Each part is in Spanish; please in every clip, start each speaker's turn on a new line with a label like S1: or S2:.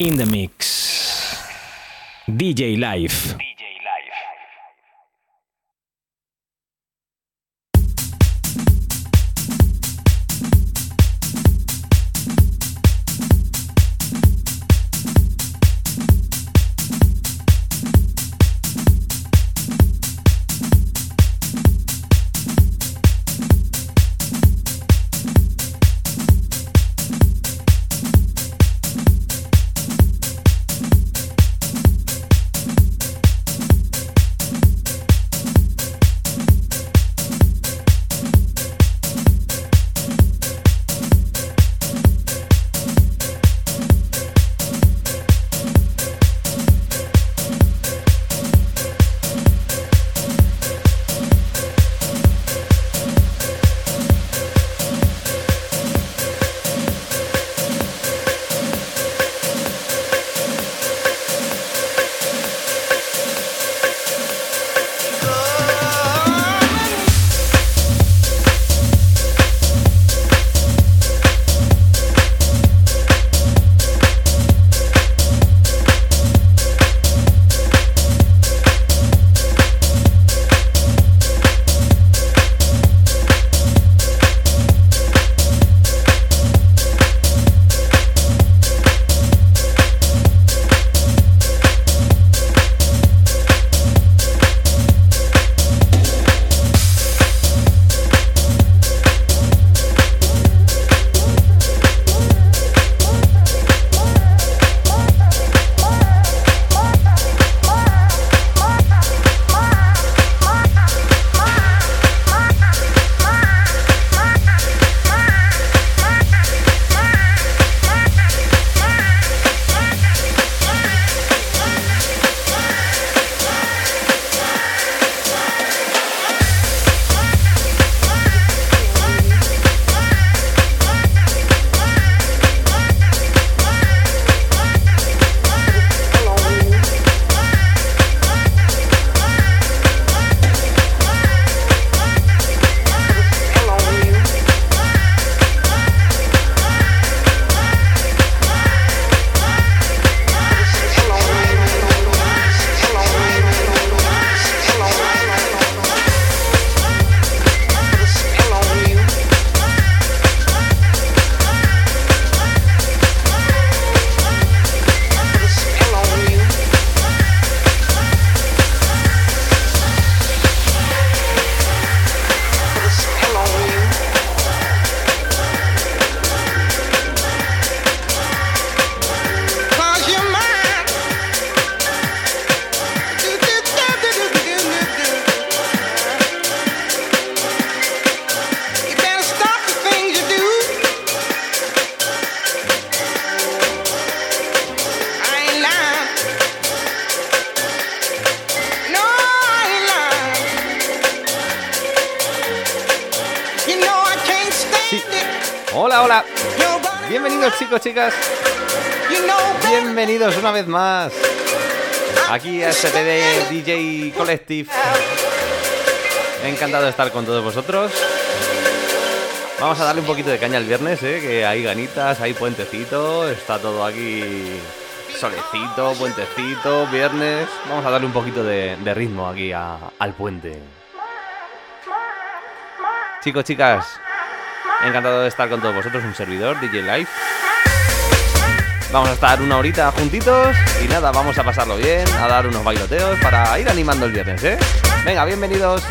S1: in the mix. DJ Life.
S2: Collective. Encantado de estar con todos vosotros. Vamos a darle un poquito de caña el viernes, ¿eh? que hay ganitas, hay puentecito, está todo aquí solecito, puentecito, viernes. Vamos a darle un poquito de, ritmo aquí al puente. Chicos, chicas, encantado de estar con todos vosotros, un servidor, DJ Life. Vamos a estar una horita juntitos y nada, vamos a pasarlo bien, a dar unos bailoteos para ir animando el viernes, ¿eh? Venga, bienvenidos.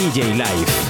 S3: DJ
S4: Life.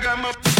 S4: I got my.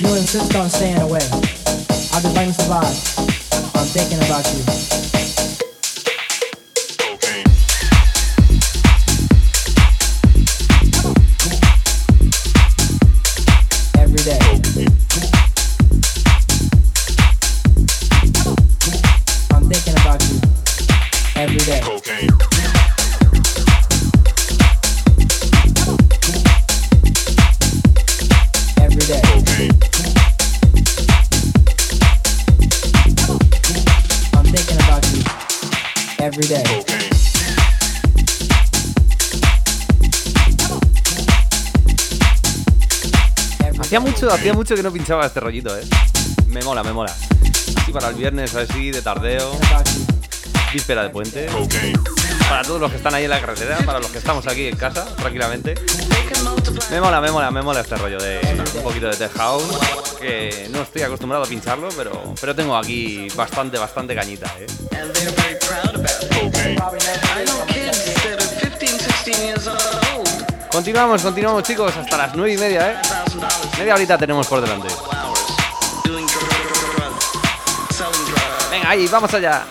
S4: You insist on staying away. I'll just let survive. I'm thinking about you.
S2: Hacía mucho que no pinchaba este rollito, ¿eh? Me mola, me mola. Así para el viernes, así, de tardeo. Víspera de puente. Para todos los que están ahí en la carretera, para los que estamos aquí en casa, tranquilamente. Me mola, me mola, me mola este rollo de un poquito de tech house. Que no estoy acostumbrado a pincharlo, pero, pero tengo aquí bastante, bastante cañita, ¿eh? Continuamos, continuamos chicos, hasta las 9 y media, ¿eh? Media horita tenemos por delante. Venga, ahí, vamos allá.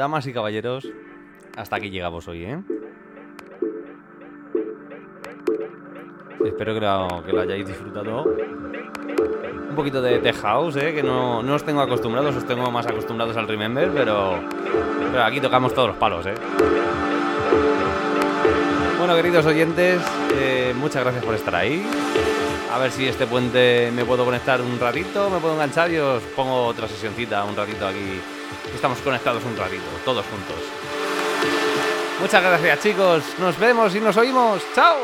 S2: Damas y caballeros, hasta aquí llegamos hoy, ¿eh? Espero que lo, hayáis disfrutado. Un poquito de tech house, ¿eh? Que no, no os tengo acostumbrados, os tengo más acostumbrados al Remember, pero, pero aquí tocamos todos los palos, ¿eh? Bueno, queridos oyentes, eh, muchas gracias por estar ahí. A ver si este puente me puedo conectar un ratito, me puedo enganchar y os pongo otra sesioncita un ratito aquí. Estamos conectados un ratito, todos juntos. Muchas gracias chicos, nos vemos y nos oímos. ¡Chao!